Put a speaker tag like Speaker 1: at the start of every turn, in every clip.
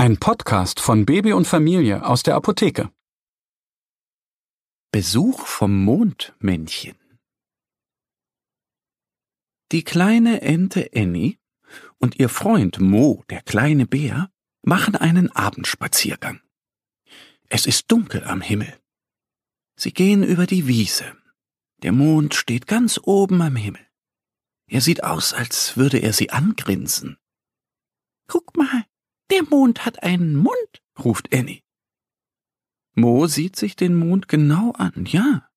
Speaker 1: Ein Podcast von Baby und Familie aus der Apotheke. Besuch vom Mondmännchen. Die kleine Ente Annie und ihr Freund Mo, der kleine Bär, machen einen Abendspaziergang. Es ist dunkel am Himmel. Sie gehen über die Wiese. Der Mond steht ganz oben am Himmel. Er sieht aus, als würde er sie angrinsen. Guck mal, der Mond hat einen Mund, ruft Annie. Mo sieht sich den Mond genau an, ja.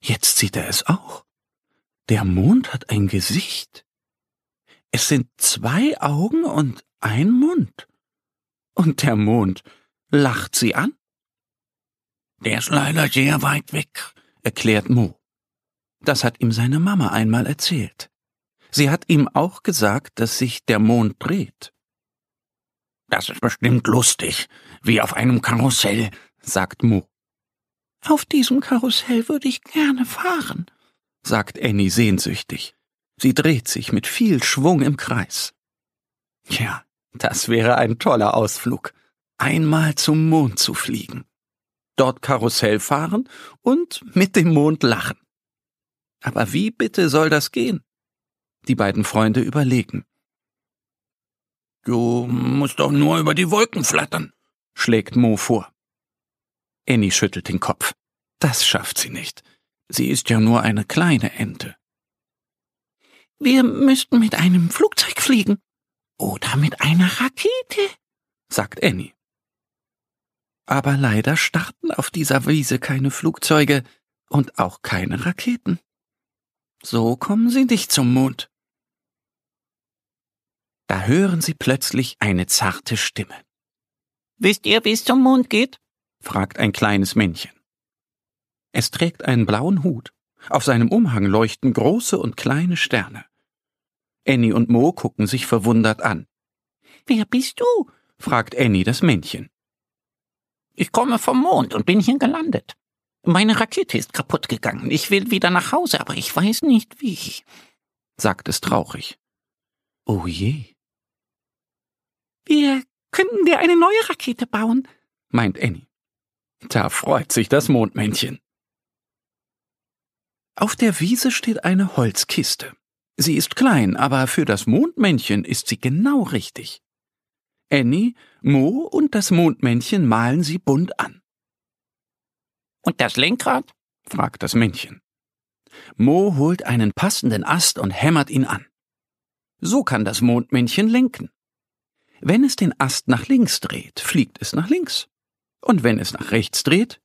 Speaker 1: Jetzt sieht er es auch. Der Mond hat ein Gesicht. Es sind zwei Augen und ein Mund. Und der Mond lacht sie an. Der ist leider sehr weit weg, erklärt Mo. Das hat ihm seine Mama einmal erzählt. Sie hat ihm auch gesagt, dass sich der Mond dreht. Das ist bestimmt lustig, wie auf einem Karussell, sagt Mo. Auf diesem Karussell würde ich gerne fahren, sagt Annie sehnsüchtig. Sie dreht sich mit viel Schwung im Kreis. Ja, das wäre ein toller Ausflug, einmal zum Mond zu fliegen, dort Karussell fahren und mit dem Mond lachen. Aber wie bitte soll das gehen? Die beiden Freunde überlegen. Du musst doch nur über die Wolken flattern, schlägt Mo vor. Annie schüttelt den Kopf. Das schafft sie nicht. Sie ist ja nur eine kleine Ente. Wir müssten mit einem Flugzeug fliegen. Oder mit einer Rakete, sagt Annie. Aber leider starten auf dieser Wiese keine Flugzeuge und auch keine Raketen. So kommen sie nicht zum Mond. Da hören sie plötzlich eine zarte Stimme.
Speaker 2: Wisst ihr, wie es zum Mond geht?
Speaker 1: fragt ein kleines Männchen. Es trägt einen blauen Hut. Auf seinem Umhang leuchten große und kleine Sterne. Annie und Mo gucken sich verwundert an.
Speaker 2: Wer bist du?
Speaker 1: fragt Annie das Männchen.
Speaker 2: Ich komme vom Mond und bin hier gelandet. Meine Rakete ist kaputt gegangen. Ich will wieder nach Hause, aber ich weiß nicht wie,
Speaker 1: sagt es traurig. Oh je.
Speaker 2: Wir könnten dir eine neue Rakete bauen,
Speaker 1: meint Annie. Da freut sich das Mondmännchen. Auf der Wiese steht eine Holzkiste. Sie ist klein, aber für das Mondmännchen ist sie genau richtig. Annie, Mo und das Mondmännchen malen sie bunt an.
Speaker 2: Und das Lenkrad?
Speaker 1: fragt das Männchen. Mo holt einen passenden Ast und hämmert ihn an. So kann das Mondmännchen lenken. Wenn es den Ast nach links dreht, fliegt es nach links. Und wenn es nach rechts dreht,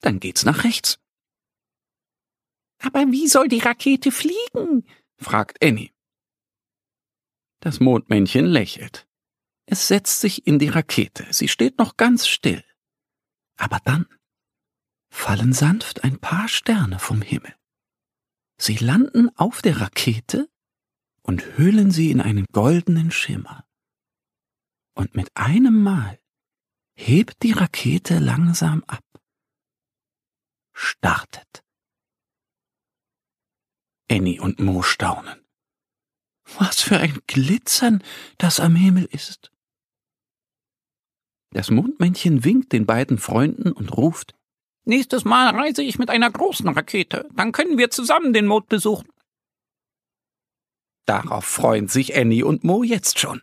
Speaker 1: dann geht's nach rechts.
Speaker 2: Aber wie soll die Rakete fliegen?
Speaker 1: fragt Annie. Das Mondmännchen lächelt. Es setzt sich in die Rakete. Sie steht noch ganz still. Aber dann fallen sanft ein paar Sterne vom Himmel. Sie landen auf der Rakete und hüllen sie in einen goldenen Schimmer. Und mit einem Mal hebt die Rakete langsam ab. Startet. Annie und Mo staunen. Was für ein Glitzern das am Himmel ist. Das Mondmännchen winkt den beiden Freunden und ruft
Speaker 2: Nächstes Mal reise ich mit einer großen Rakete, dann können wir zusammen den Mond besuchen.
Speaker 1: Darauf freuen sich Annie und Mo jetzt schon.